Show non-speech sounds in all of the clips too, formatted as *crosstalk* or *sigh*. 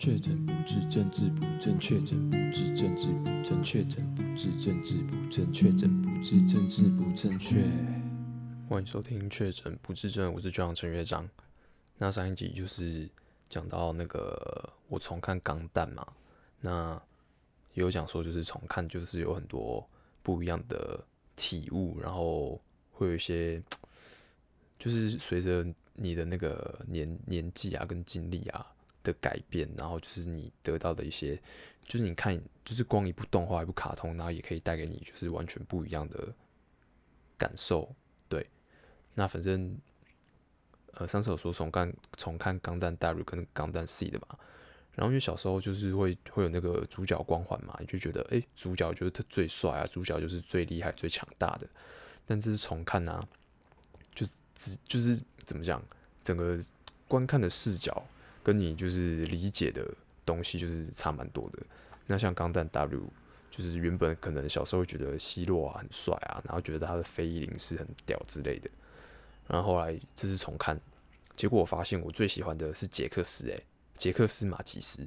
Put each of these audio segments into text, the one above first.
确诊不治，政治不正确；确诊不治，政治不正确；确诊不治，政治不正确；确诊不治，政治不正确。欢迎收听《确诊不治症》，我是局长陈乐章。那上一集就是讲到那个我重看《钢弹》嘛，那有讲说就是重看就是有很多不一样的体悟，然后会有一些就是随着你的那个年年纪啊跟经历啊。的改变，然后就是你得到的一些，就是你看，就是光一部动画、一部卡通，然后也可以带给你就是完全不一样的感受。对，那反正呃，上次有说重看重看《钢弹 W》跟《钢弹 C》的嘛，然后因为小时候就是会会有那个主角光环嘛，你就觉得哎、主角就是他最帅啊，主角就是最厉害、最强大的。但这是重看啊，就只就是怎么讲，整个观看的视角。跟你就是理解的东西就是差蛮多的。那像钢弹 W，就是原本可能小时候觉得希洛啊很帅啊，然后觉得他的飞翼零式很屌之类的。然后后来这次重看，结果我发现我最喜欢的是杰克斯，诶，杰克斯马吉斯，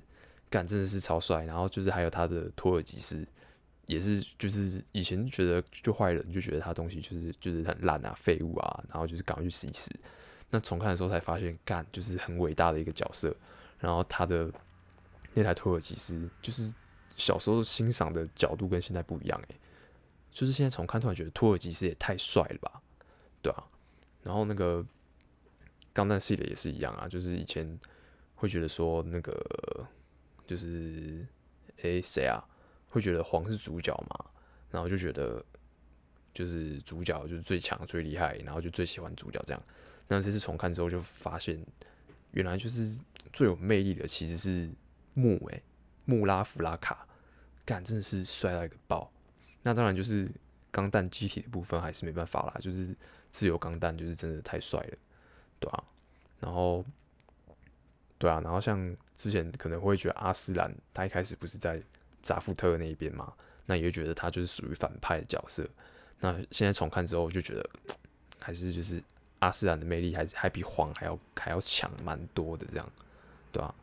干真的是超帅。然后就是还有他的托尔吉斯，也是就是以前觉得就坏人就觉得他东西就是就是很烂啊废物啊，然后就是赶快去死一死。那重看的时候才发现，干就是很伟大的一个角色。然后他的那台托尔吉斯，就是小时候欣赏的角度跟现在不一样诶。就是现在重看，突然觉得托尔吉斯也太帅了吧，对啊。然后那个钢弹系列也是一样啊，就是以前会觉得说那个就是诶谁啊，会觉得黄是主角嘛，然后就觉得就是主角就是最强最厉害，然后就最喜欢主角这样。那这次重看之后，就发现原来就是最有魅力的其实是木诶，穆拉弗拉卡，干真的是帅到一个爆。那当然就是钢弹机体的部分还是没办法啦，就是自由钢弹就是真的太帅了，对啊。然后，对啊，然后像之前可能会觉得阿斯兰他一开始不是在扎夫特那一边嘛，那也觉得他就是属于反派的角色。那现在重看之后，就觉得 *tsk* 还是就是。阿斯兰的魅力还是还比黄还要还要强蛮多的，这样，对吧、啊？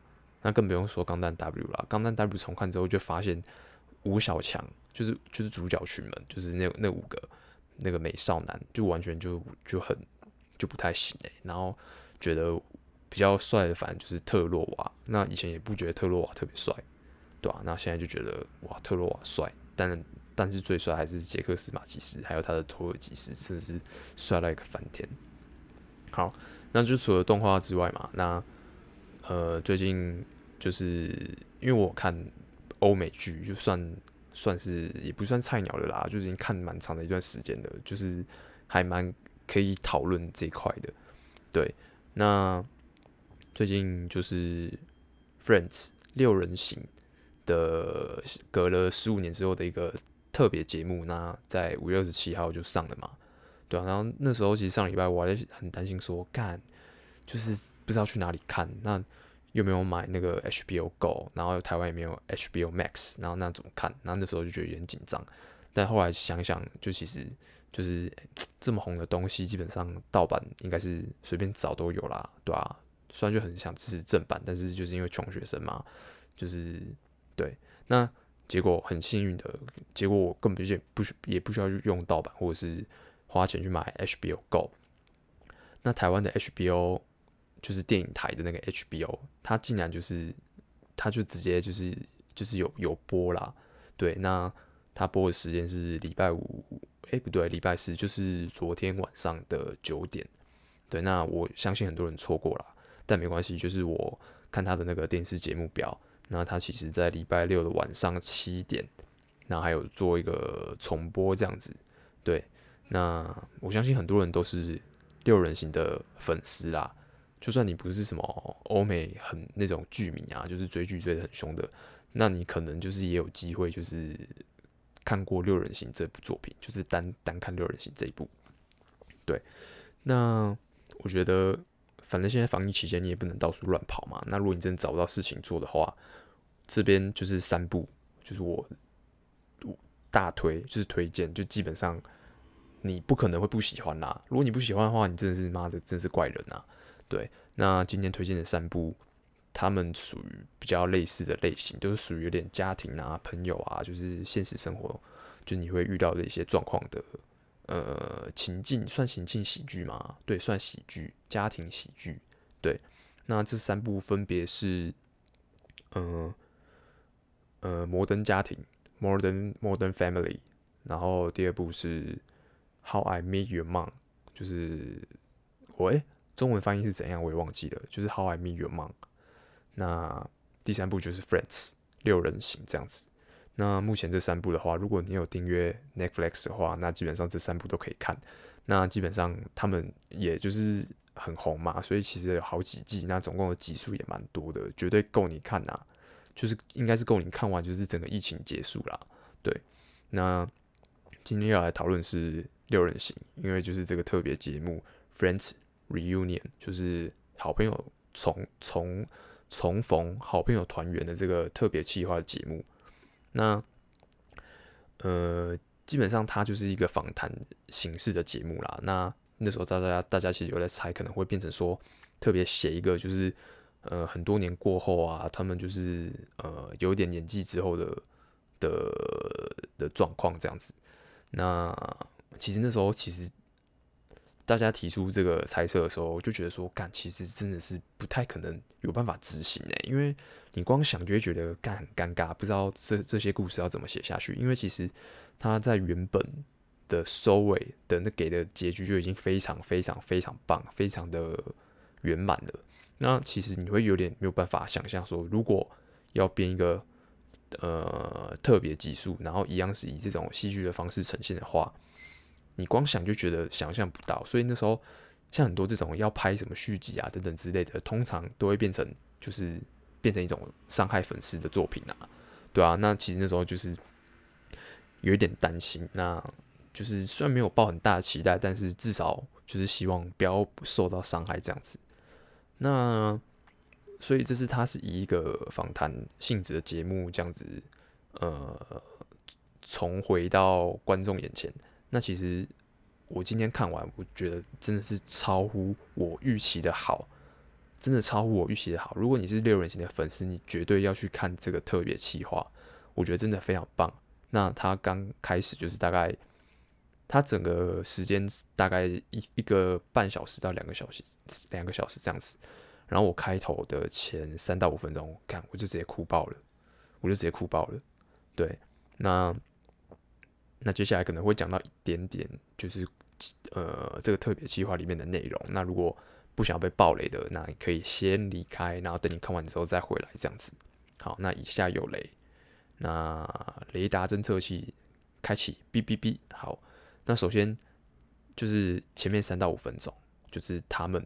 那更不用说钢弹 W 了。钢弹 W 重看之后就发现吴小强就是就是主角群们，就是那那五个那个美少男，就完全就就很就不太行哎、欸。然后觉得比较帅的，反正就是特洛瓦。那以前也不觉得特洛瓦特别帅，对吧、啊？那现在就觉得哇，特洛瓦帅。但但是最帅还是杰克斯马吉斯，还有他的托尔吉斯，真的是帅到一个翻天。好，那就除了动画之外嘛，那呃，最近就是因为我看欧美剧，就算算是也不算菜鸟的啦，就已经看蛮长的一段时间的，就是还蛮可以讨论这一块的。对，那最近就是《Friends》六人行的隔了十五年之后的一个特别节目，那在五月二十七号就上了嘛。对啊，然后那时候其实上礼拜我还很担心说，干就是不知道去哪里看，那又没有买那个 HBO Go，然后台湾也没有 HBO Max，然后那怎么看？然后那时候就觉得有点紧张，但后来想想，就其实就是 *tsk* 这么红的东西，基本上盗版应该是随便找都有啦，对啊，虽然就很想支持正版，但是就是因为穷学生嘛，就是对，那结果很幸运的结果，我根本就不需也不需要用盗版，或者是。花钱去买 HBO Go，那台湾的 HBO 就是电影台的那个 HBO，它竟然就是，它就直接就是就是有有播啦，对，那它播的时间是礼拜五，哎、不对，礼拜四就是昨天晚上的九点，对，那我相信很多人错过了，但没关系，就是我看他的那个电视节目表，那他其实在礼拜六的晚上七点，那还有做一个重播这样子，对。那我相信很多人都是六人行的粉丝啦，就算你不是什么欧美很那种剧迷啊，就是追剧追得很凶的，那你可能就是也有机会就是看过六人行这部作品，就是单单看六人行这一部。对，那我觉得反正现在防疫期间你也不能到处乱跑嘛，那如果你真的找不到事情做的话，这边就是三部，就是我大推，就是推荐，就基本上。你不可能会不喜欢啦。如果你不喜欢的话，你真的是妈的，真是怪人啊。对，那今天推荐的三部，他们属于比较类似的类型，都、是属于有点家庭啊、朋友啊，就是现实生活就你会遇到的一些状况的呃情境，算情境喜剧吗？对，算喜剧，家庭喜剧。对，那这三部分别是，嗯呃，呃，摩登家庭 （Modern Modern Family），然后第二部是 How I Meet Your Mom，就是喂、欸，中文翻译是怎样我也忘记了，就是 How I Meet Your Mom。那第三部就是 Friends 六人行这样子。那目前这三部的话，如果你有订阅 Netflix 的话，那基本上这三部都可以看。那基本上他们也就是很红嘛，所以其实有好几季，那总共的集数也蛮多的，绝对够你看呐。就是应该是够你看完，就是整个疫情结束啦。对，那今天要来讨论是六人行，因为就是这个特别节目 Friends Reunion，就是好朋友重重。重逢好朋友团圆的这个特别企划的节目，那呃，基本上它就是一个访谈形式的节目啦。那那时候大家大家其实有在猜，可能会变成说特别写一个，就是呃很多年过后啊，他们就是呃有点年纪之后的的的状况这样子。那其实那时候其实。大家提出这个猜测的时候，我就觉得说，干，其实真的是不太可能有办法执行诶，因为你光想就会觉得干很尴尬，不知道这这些故事要怎么写下去。因为其实他在原本的收尾的那给的结局就已经非常非常非常棒，非常的圆满了。那其实你会有点没有办法想象说，如果要编一个呃特别集数，然后一样是以这种戏剧的方式呈现的话。你光想就觉得想象不到，所以那时候像很多这种要拍什么续集啊等等之类的，通常都会变成就是变成一种伤害粉丝的作品啊，对啊，那其实那时候就是有一点担心，那就是虽然没有抱很大的期待，但是至少就是希望不要受到伤害这样子。那所以这是他是以一个访谈性质的节目这样子，呃，重回到观众眼前。那其实我今天看完，我觉得真的是超乎我预期的好，真的超乎我预期的好。如果你是六人行的粉丝，你绝对要去看这个特别企划，我觉得真的非常棒。那他刚开始就是大概，他整个时间大概一一个半小时到两个小时，两个小时这样子。然后我开头的前三到五分钟，看我就直接哭爆了，我就直接哭爆了。对，那。那接下来可能会讲到一点点，就是呃这个特别计划里面的内容。那如果不想要被爆雷的，那你可以先离开，然后等你看完之后再回来这样子。好，那以下有雷，那雷达侦测器开启，哔哔哔。好，那首先就是前面三到五分钟，就是他们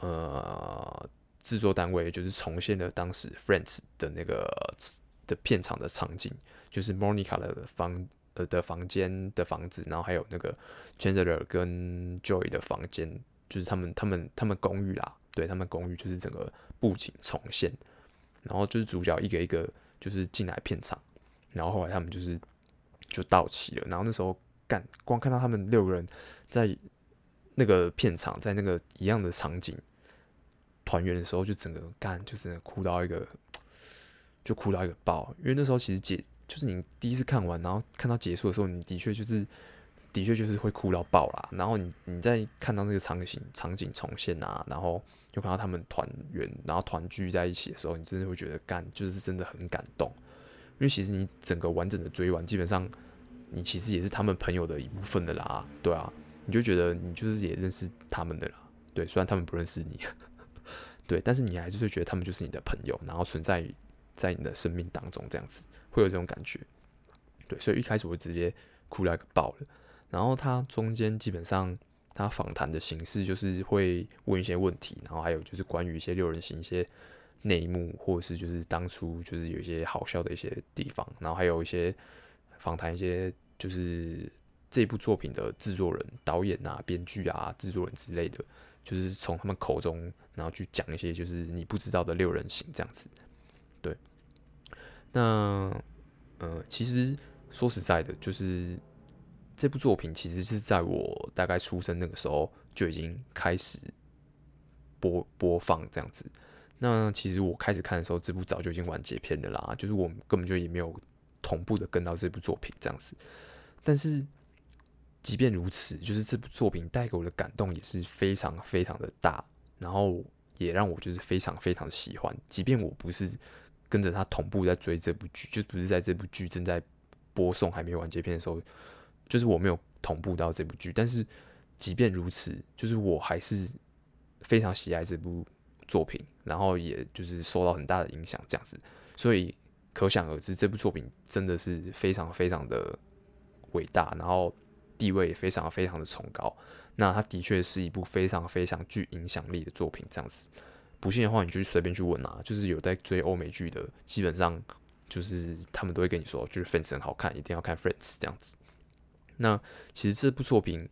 呃制作单位就是重现了当时 Friends 的那个的片场的场景，就是 Monica 的房。的房间的房子，然后还有那个 Chandler 跟 Joy 的房间，就是他们他们他们公寓啦，对他们公寓就是整个布景重现，然后就是主角一个一个就是进来片场，然后后来他们就是就到齐了，然后那时候干光看到他们六个人在那个片场，在那个一样的场景团圆的时候，就整个干就是哭到一个就哭到一个爆，因为那时候其实姐。就是你第一次看完，然后看到结束的时候，你的确就是，的确就是会哭到爆啦。然后你你再看到那个场景场景重现啊，然后又看到他们团圆，然后团聚在一起的时候，你真的会觉得干，就是真的很感动。因为其实你整个完整的追完，基本上你其实也是他们朋友的一部分的啦，对啊，你就觉得你就是也认识他们的啦，对，虽然他们不认识你，*laughs* 对，但是你还是会觉得他们就是你的朋友，然后存在于在你的生命当中这样子。会有这种感觉，对，所以一开始我直接哭了个爆了。然后他中间基本上他访谈的形式就是会问一些问题，然后还有就是关于一些六人行一些内幕，或者是就是当初就是有一些好笑的一些地方，然后还有一些访谈一些就是这部作品的制作人、导演啊、编剧啊、制作人之类的，就是从他们口中然后去讲一些就是你不知道的六人行这样子，对。那，呃，其实说实在的，就是这部作品其实是在我大概出生那个时候就已经开始播播放这样子。那其实我开始看的时候，这部早就已经完结篇的啦，就是我根本就也没有同步的跟到这部作品这样子。但是即便如此，就是这部作品带给我的感动也是非常非常的大，然后也让我就是非常非常的喜欢。即便我不是跟着他同步在追这部剧，就不是在这部剧正在播送还没完结篇的时候，就是我没有同步到这部剧，但是即便如此，就是我还是非常喜爱这部。作品，然后也就是受到很大的影响，这样子，所以可想而知，这部作品真的是非常非常的伟大，然后地位也非常非常的崇高。那它的确是一部非常非常具影响力的作品，这样子。不信的话，你就随便去问啊，就是有在追欧美剧的，基本上就是他们都会跟你说，就是 Friends 很好看，一定要看 Friends 这样子。那其实这部作品，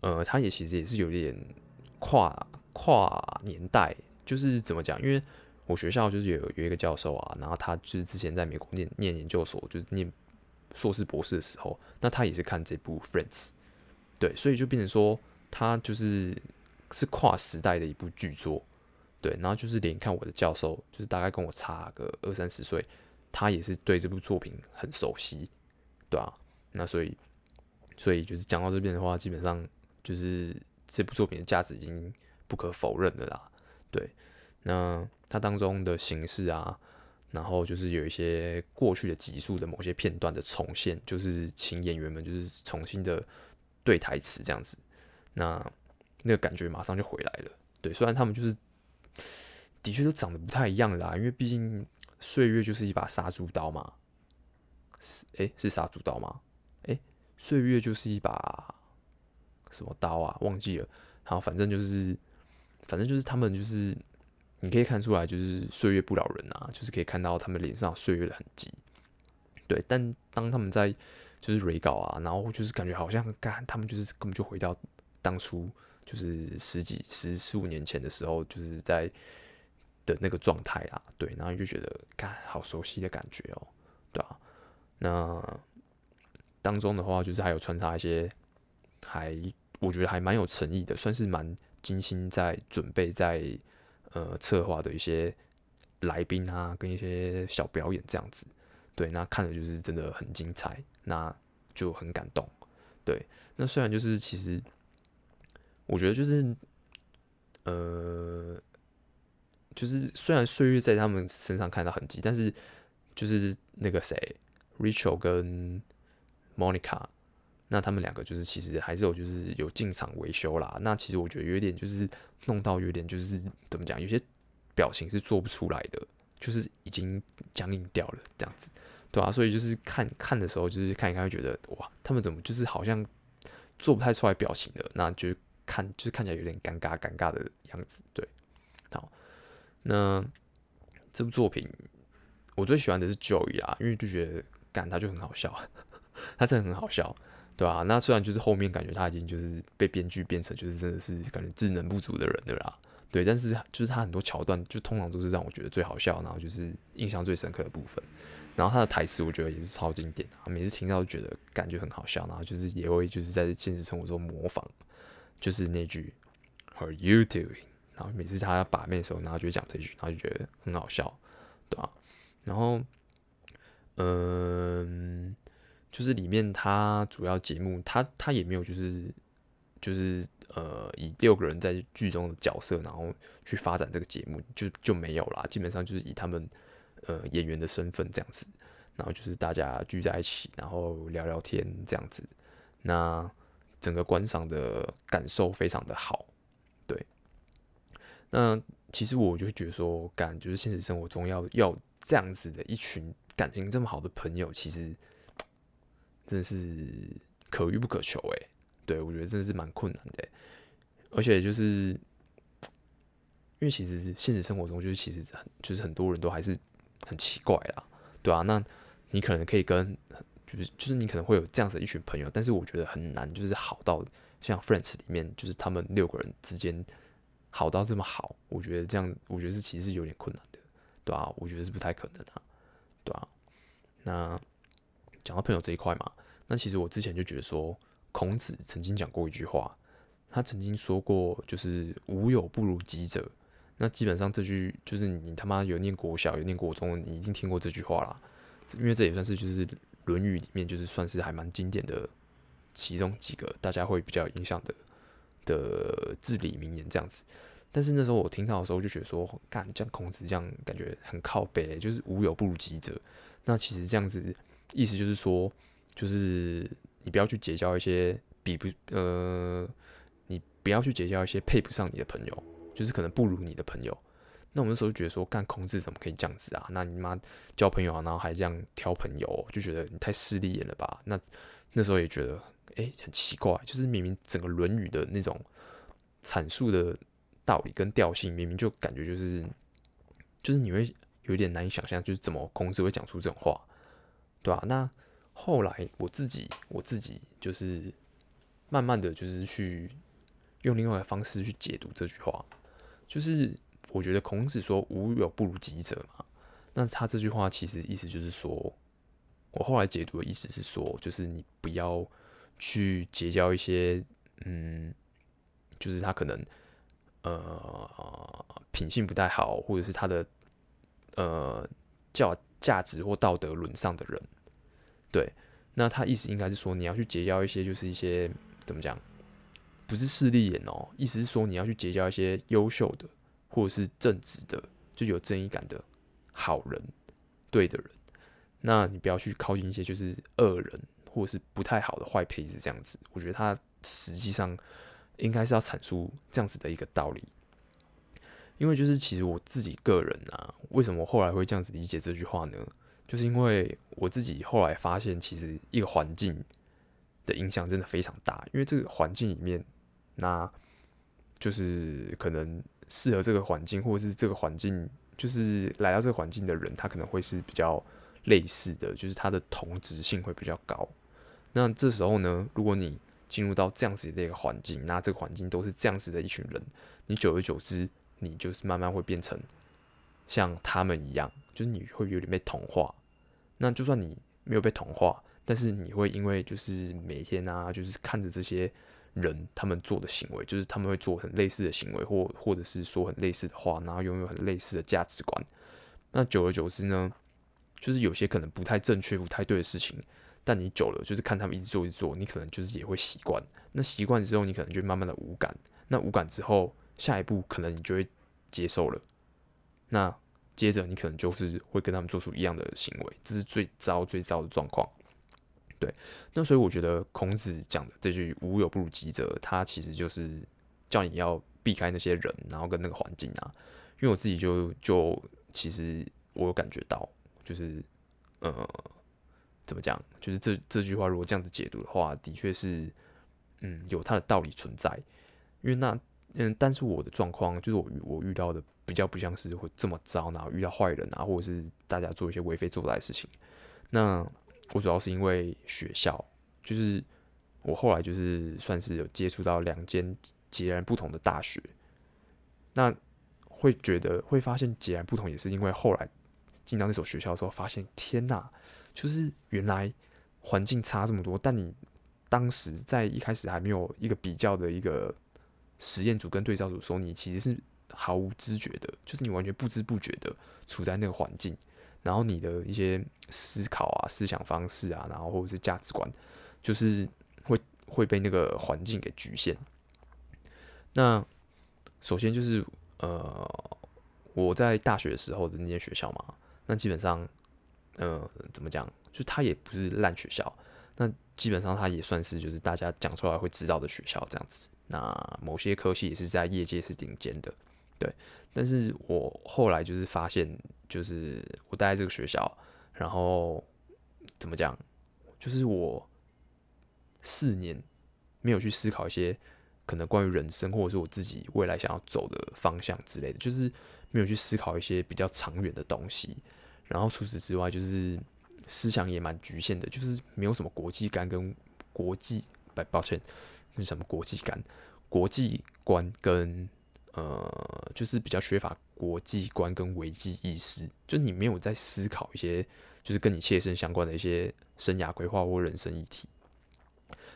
呃，它也其实也是有点跨跨年代。就是怎么讲？因为我学校就是有有一个教授啊，然后他就是之前在美国念念研究所，就是念硕士博士的时候，那他也是看这部《Friends》，对，所以就变成说他就是是跨时代的一部剧作，对，然后就是连看我的教授，就是大概跟我差个二三十岁，他也是对这部作品很熟悉，对啊，那所以所以就是讲到这边的话，基本上就是这部作品的价值已经不可否认的啦。对，那它当中的形式啊，然后就是有一些过去的集数的某些片段的重现，就是请演员们就是重新的对台词这样子，那那个感觉马上就回来了。对，虽然他们就是的确都长得不太一样啦，因为毕竟岁月就是一把杀猪刀嘛。是，诶，是杀猪刀吗？诶，岁月就是一把什么刀啊？忘记了。好，反正就是。反正就是他们，就是你可以看出来，就是岁月不饶人啊，就是可以看到他们脸上岁月的痕迹。对，但当他们在就是 re 稿啊，然后就是感觉好像干，他们就是根本就回到当初就是十几十四五年前的时候，就是在的那个状态啊。对，然后就觉得看好熟悉的感觉哦，对啊。那当中的话，就是还有穿插一些还我觉得还蛮有诚意的，算是蛮。精心在准备在，在呃策划的一些来宾啊，跟一些小表演这样子，对，那看的就是真的很精彩，那就很感动。对，那虽然就是其实我觉得就是呃，就是虽然岁月在他们身上看到痕迹，但是就是那个谁，Rachel 跟 Monica。那他们两个就是其实还是有就是有进场维修啦。那其实我觉得有点就是弄到有点就是怎么讲，有些表情是做不出来的，就是已经僵硬掉了这样子，对啊，所以就是看看的时候，就是看一看会觉得哇，他们怎么就是好像做不太出来表情的，那就看就是看起来有点尴尬尴尬的样子。对，好，那这部作品我最喜欢的是 Joey 啊，因为就觉得干他就很好笑，*laughs* 他真的很好笑。对啊，那虽然就是后面感觉他已经就是被编剧变成就是真的是感觉智能不足的人的啦，对，但是就是他很多桥段就通常都是让我觉得最好笑，然后就是印象最深刻的部分，然后他的台词我觉得也是超经典啊，每次听到都觉得感觉很好笑，然后就是也会就是在现实生活中模仿，就是那句 How are you doing？然后每次他要把妹的时候，然后就讲这句，然后就觉得很好笑，对吧？然后，嗯。就是里面他主要节目，他他也没有就是就是呃以六个人在剧中的角色，然后去发展这个节目，就就没有啦。基本上就是以他们呃演员的身份这样子，然后就是大家聚在一起，然后聊聊天这样子。那整个观赏的感受非常的好，对。那其实我就觉得说，感就是现实生活中要要这样子的一群感情这么好的朋友，其实。*tsk* 真的是可遇不可求哎，对，我觉得真的是蛮困难的，而且就是因为其实现实生活中就是其实很就是很多人都还是很奇怪啦，对啊，那你可能可以跟就是就是你可能会有这样子的一群朋友，但是我觉得很难就是好到像 Friends 里面就是他们六个人之间好到这么好，我觉得这样我觉得是其实是有点困难的，对啊，我觉得是不太可能啊，对啊，那。讲到朋友这一块嘛，那其实我之前就觉得说，孔子曾经讲过一句话，他曾经说过，就是“无友不如己者”，那基本上这句就是你他妈有念国小有念国中，你一定听过这句话啦。因为这也算是就是《论语》里面就是算是还蛮经典的其中几个大家会比较有印象的的至理名言这样子。但是那时候我听到的时候就觉得说，干这样孔子这样感觉很靠北，就是无友不如己者。那其实这样子意思就是说，就是你不要去结交一些比不呃，你不要去结交一些配不上你的朋友，就是可能不如你的朋友。那我们那时候就觉得说，干孔子怎么可以这样子啊？那你妈交朋友啊，然后还这样挑朋友，就觉得你太势利眼了吧？那那时候也觉得，哎、很奇怪，就是明明整个《论语》的那种阐述的。道理跟调性明明就感觉就是，就是你会有点难以想象，就是怎么孔子会讲出这种话，对吧、那后来我自己我自己就是慢慢的就是去用另外的方式去解读这句话，就是我觉得孔子说无友不如己者嘛，那他这句话其实意思就是说，我后来解读的意思是说，就是你不要去结交一些，嗯，就是他可能。呃，品性不太好，或者是他的呃价价值或道德沦丧的人，对，那他意思应该是说，你要去结交一些，就是一些怎么讲，不是势利眼哦，意思是说你要去结交一些优秀的，或者是正直的，就有正义感的好人，对的人，那你不要去靠近一些就是恶人，或者是不太好的坏胚子这样子。我觉得他实际上。应该是要阐述这样子的一个道理，因为就是其实我自己个人啊，为什么后来会这样子理解这句话呢？就是因为我自己后来发现，其实一个环境的影响真的非常大，因为这个环境里面，那就是可能适合这个环境，或者是这个环境就是来到这个环境的人，他可能会是比较类似的，就是他的同质性会比较高。那这时候呢，如果你进入到这样子的一个环境，那这个环境都是这样子的一群人，你久而久之，你就是慢慢会变成像他们一样，就是你会有点被同化。那就算你没有被同化，但是你会因为就是每天啊，就是看着这些人他们做的行为，就是他们会做很类似的行为，或或者是说很类似的话，然后拥有很类似的价值观。那久而久之呢，就是有些可能不太正确、不太对的事情。但你久了，就是看他们一直做一直做，你可能就是也会习惯。那习惯之后，你可能就慢慢的无感。那无感之后，下一步可能你就会接受了。那接着你可能就是会跟他们做出一样的行为，这是最糟最糟的状况。对，那所以我觉得孔子讲的这句“无友不如己者”，他其实就是叫你要避开那些人，然后跟那个环境啊。因为我自己就就其实我有感觉到，就是呃。怎么讲？就是这这句话，如果这样子解读的话，的确是，嗯，有它的道理存在。因为那，嗯，但是我的状况，就是我我遇到的比较不像是会这么糟，然后遇到坏人啊，或者是大家做一些为非作歹的事情。那我主要是因为学校，就是我后来就是算是有接触到两间截然不同的大学，那会觉得会发现截然不同，也是因为后来进到那所学校的时候，发现天哪！就是原来环境差这么多，但你当时在一开始还没有一个比较的一个实验组跟对照组的时候，你其实是毫无知觉的，就是你完全不知不觉的处在那个环境，然后你的一些思考啊、思想方式啊，然后或者是价值观，就是会会被那个环境给局限。那首先就是呃，我在大学时候的那间学校嘛，那基本上。呃，怎么讲？就它也不是烂学校，那基本上它也算是就是大家讲出来会知道的学校这样子。那某些科系也是在业界是顶尖的，对。但是我后来就是发现，就是我待在这个学校，然后怎么讲？就是我四年没有去思考一些可能关于人生或者是我自己未来想要走的方向之类的，就是没有去思考一些比较长远的东西。然后除此之外，就是思想也蛮局限的，就是没有什么国际感跟国际，不，抱歉，是什么国际感、国际观跟呃，就是比较缺乏国际观跟危机意识，就你没有在思考一些就是跟你切身相关的一些生涯规划或人生议题。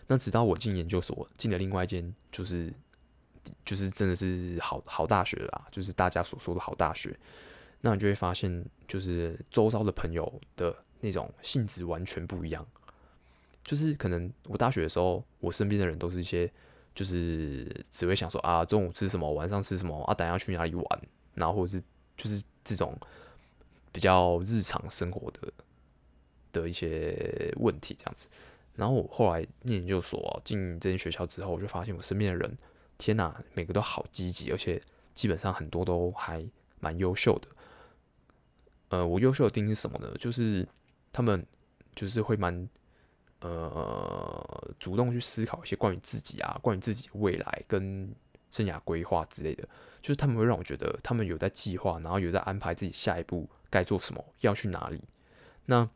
那直到我进研究所，进了另外一间就是就是真的是好好大学啦，就是大家所说的好大学，那你就会发现，就是周遭的朋友的那种性质完全不一样。就是可能我大学的时候，我身边的人都是一些，就是只会想说啊，中午吃什么，晚上吃什么啊，等下去哪里玩，然后或者是就是这种比较日常生活的的一些问题这样子。然后我后来念研究所进这间学校之后，我就发现我身边的人，天哪，每个都好积极，而且基本上很多都还蛮优秀的。呃，我优秀的定义是什么呢？就是他们就是会蛮。呃，主动去思考一些关于自己啊，关于自己未来跟生涯规划之类的，就是他们会让我觉得他们有在计划，然后有在安排自己下一步该做什么，要去哪里。那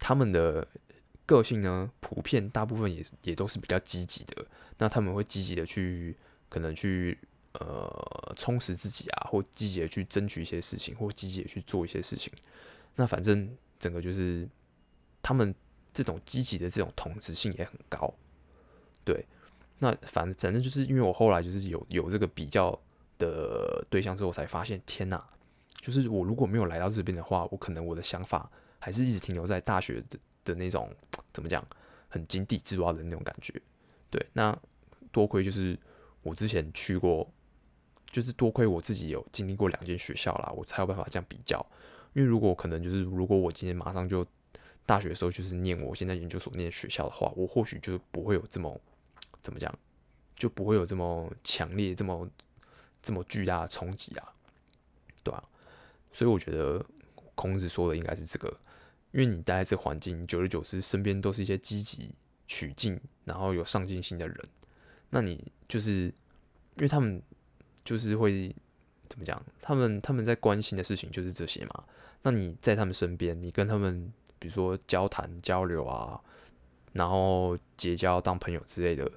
他们的个性呢，普遍大部分也也都是比较积极的。那他们会积极的去，可能去呃充实自己啊，或积极的去争取一些事情，或积极的去做一些事情。那反正整个就是他们。这种积极的这种同质性也很高，对。那反反正就是因为我后来就是有有这个比较的对象之后，我才发现天哪，就是我如果没有来到这边的话，我可能我的想法还是一直停留在大学的的那种怎么讲，很井底之蛙的那种感觉。对，那多亏就是我之前去过，就是多亏我自己有经历过两间学校啦，我才有办法这样比较。因为如果可能就是如果我今天马上就大学的时候就是念我现在研究所念学校的话，我或许就不会有这么怎么讲，就不会有这么强烈、这么这么巨大的冲击啊，对啊。所以我觉得孔子说的应该是这个，因为你待在这环境，久而久之，身边都是一些积极取进，然后有上进心的人，那你就是因为他们就是会怎么讲，他们他们在关心的事情就是这些嘛。那你在他们身边，你跟他们。比如说交谈交流啊，然后结交当朋友之类的，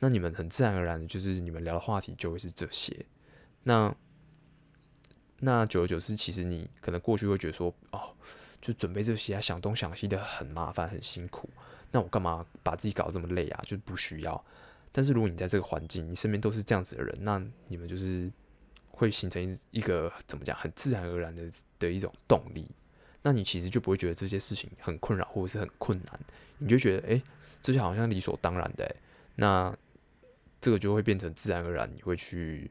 那你们很自然而然的，就是你们聊的话题就会是这些。那那久而久之，其实你可能过去会觉得说，哦，就准备这些啊，想东想西的很麻烦很辛苦。那我干嘛把自己搞这么累啊？就不需要。但是如果你在这个环境，你身边都是这样子的人，那你们就是会形成一个怎么讲，很自然而然的的一种动力。那你其实就不会觉得这些事情很困扰或者是很困难，你就觉得诶，这些好像理所当然的。那这个就会变成自然而然你会去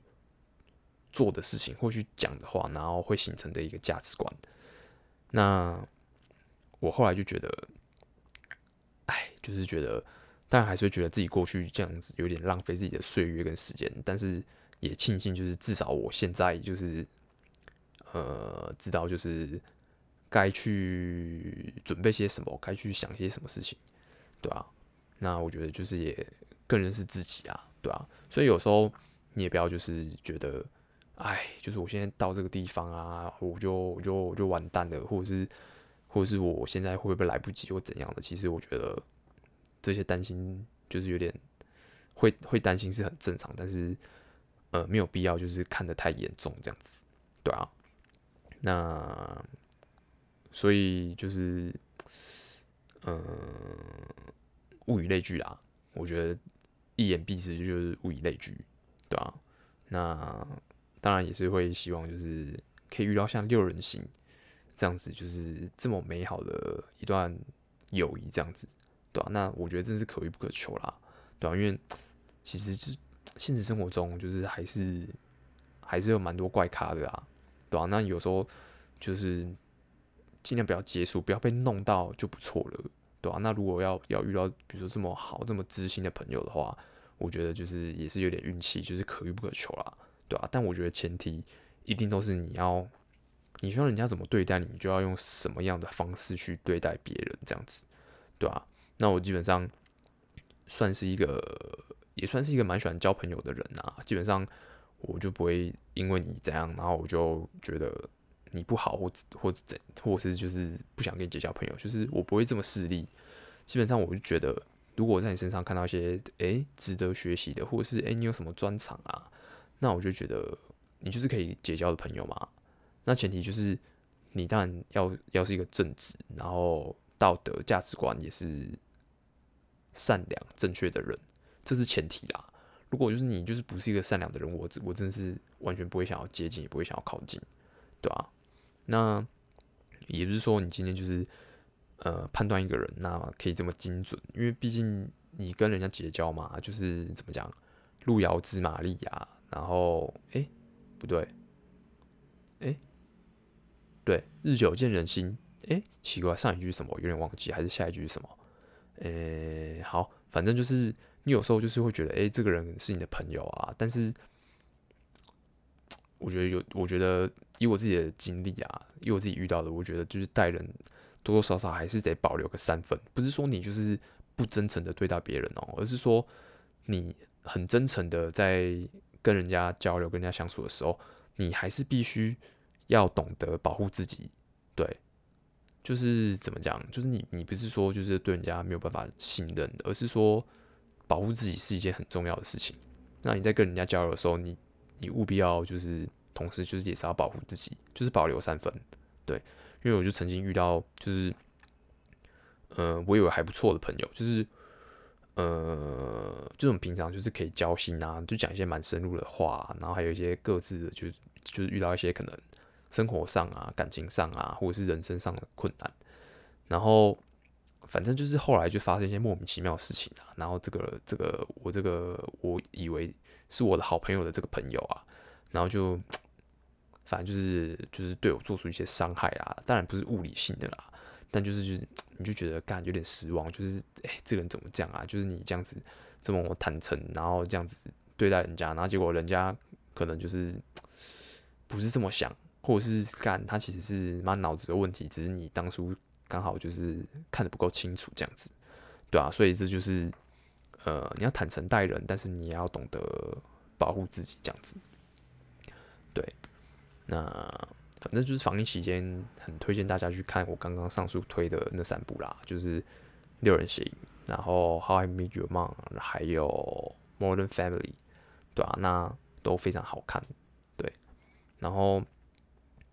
做的事情，或去讲的话，然后会形成的一个价值观。那我后来就觉得，哎，就是觉得，当然还是会觉得自己过去这样子有点浪费自己的岁月跟时间，但是也庆幸就是至少我现在就是呃知道就是。该去准备些什么？该去想些什么事情，对啊，那我觉得就是也更认识自己啊，对啊。所以有时候你也不要就是觉得，哎，就是我现在到这个地方啊，我就我就我就完蛋了，或者是或者是我现在会不会来不及或怎样的？其实我觉得这些担心就是有点会会担心是很正常，但是呃没有必要就是看得太严重这样子，对啊，那。所以就是，嗯，物以类聚啦。我觉得一言蔽之就是物以类聚，对吧？那当然也是会希望就是可以遇到像六人行这样子，就是这么美好的一段友谊这样子，对吧？那我觉得真是可遇不可求啦，对吧？因为其实是现实生活中就是还是还是有蛮多怪咖的啦，对吧？那有时候就是。尽量不要接触，不要被弄到就不错了，对吧、啊？那如果要要遇到，比如说这么好、这么知心的朋友的话，我觉得就是也是有点运气，就是可遇不可求啦，对吧、啊？但我觉得前提一定都是你要，你需要人家怎么对待你，你就要用什么样的方式去对待别人，这样子，对吧、啊？那我基本上算是一个，也算是一个蛮喜欢交朋友的人啊。基本上我就不会因为你这样，然后我就觉得。你不好，或或怎，或者是就是不想跟你结交朋友，就是我不会这么势利。基本上，我就觉得，如果我在你身上看到一些诶、值得学习的，或者是诶、你有什么专长啊，那我就觉得你就是可以结交的朋友嘛。那前提就是你当然要要是一个正直，然后道德价值观也是善良正确的人，这是前提啦。如果就是你就是不是一个善良的人，我我真的是完全不会想要接近，也不会想要靠近，对吧、啊？那也不是说你今天就是呃判断一个人那可以这么精准，因为毕竟你跟人家结交嘛，就是怎么讲，路遥知马力呀。然后哎、不对，哎、对，日久见人心。哎、奇怪，上一句是什么？我有点忘记，还是下一句是什么？呃、欸，好，反正就是你有时候就是会觉得，哎、这个人是你的朋友啊。但是，我觉得有，我觉得以我自己的经历啊，以我自己遇到的，我觉得就是待人多多少少还是得保留个三分。不是说你就是不真诚的对待别人哦，而是说你很真诚的在跟人家交流、跟人家相处的时候，你还是必须要懂得保护自己，对。就是怎么讲？就是你，你不是说就是对人家没有办法信任，而是说保护自己是一件很重要的事情。那你在跟人家交流的时候，你你务必要就是同时就是也是要保护自己，就是保留三分。对，因为我就曾经遇到就是，呃，我以为还不错的朋友，就是呃，这种平常就是可以交心啊，就讲一些蛮深入的话，然后还有一些各自的，就是就是遇到一些可能。生活上啊，感情上啊，或者是人生上的困难，然后反正就是后来就发生一些莫名其妙的事情啊，然后这个这个我这个我以为是我的好朋友的这个朋友啊，然后就反正就是就是对我做出一些伤害啊，当然不是物理性的啦，但就是就你就觉得干有点失望，就是哎、这个人怎么这样啊？就是你这样子这么坦诚，然后这样子对待人家，然后结果人家可能就是不是这么想。或者是干他其实是满脑子的问题，只是你当初刚好就是看得不够清楚这样子，对啊，所以这就是呃你要坦诚待人，但是你也要懂得保护自己这样子。那反正就是防疫期间，很推荐大家去看我刚刚上述推的那三部啦，就是六人行，然后 How I Met Your Mom，还有 Modern Family，对啊，那都非常好看，对，然后。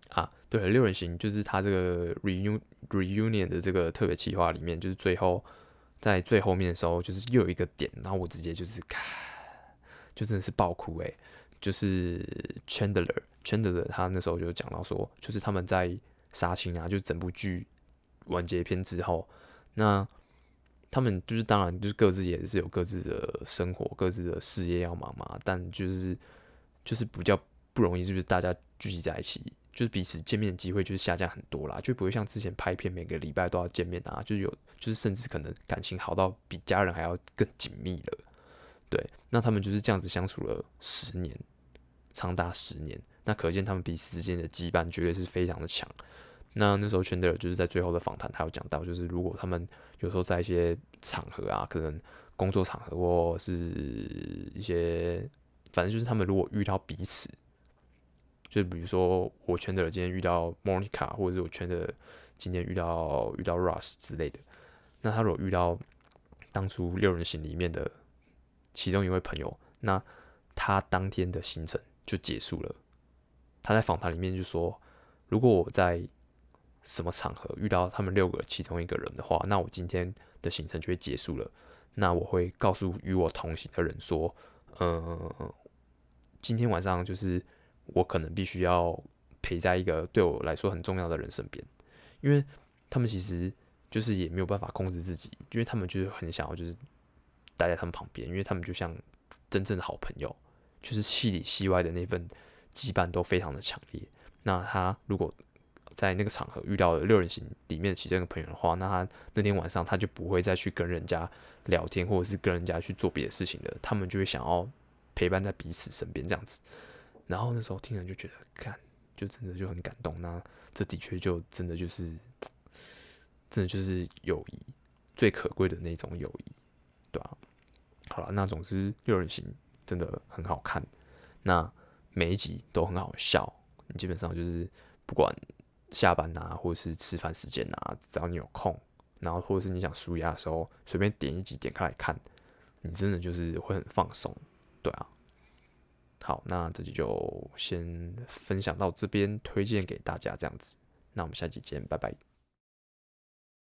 啊，对了，六人行就是他这个 reunion reunion 的这个特别企划里面，就是最后在最后面的时候，就是又有一个点，然后我直接就是看，就真的是爆哭诶，就是 Chandler Chandler 他那时候就讲到说，就是他们在杀青啊，就整部剧完结篇之后，那他们就是当然就是各自也是有各自的生活、各自的事业要忙嘛，但就是就是比较不容易，就是大家聚集在一起。就是彼此见面的机会就是下降很多啦，就不会像之前拍片每个礼拜都要见面啊，就是有，就是甚至可能感情好到比家人还要更紧密了。对，那他们就是这样子相处了十年，长达十年，那可见他们彼此之间的羁绊绝对是非常的强。那那时候，圈德勒就是在最后的访谈，他有讲到，就是如果他们有时候在一些场合啊，可能工作场合或是一些，反正就是他们如果遇到彼此。就比如说，我圈的今天遇到 Monica，或者是我圈的今天遇到遇到 Ross 之类的。那他如果遇到当初六人行里面的其中一位朋友，那他当天的行程就结束了。他在访谈里面就说：“如果我在什么场合遇到他们六个其中一个人的话，那我今天的行程就会结束了。那我会告诉与我同行的人说，嗯，今天晚上就是。”我可能必须要陪在一个对我来说很重要的人身边，因为他们其实就是也没有办法控制自己，因为他们就是很想要就是待在他们旁边，因为他们就像真正的好朋友，就是戏里戏外的那份羁绊都非常的强烈。那他如果在那个场合遇到了六人行里面的其中一个朋友的话，那他那天晚上他就不会再去跟人家聊天，或者是跟人家去做别的事情的，他们就会想要陪伴在彼此身边这样子。然后那时候听人就觉得，看，就真的就很感动。那这的确就真的就是，真的就是友谊最可贵的那种友谊，对吧、啊？好了，那总之六人行真的很好看，那每一集都很好笑。你基本上就是不管下班啊，或者是吃饭时间啊，只要你有空，然后或者是你想舒压的时候，随便点一集点开来看，你真的就是会很放松，对啊。好，那这集就先分享到这边，推荐给大家这样子。那我们下期见，拜拜。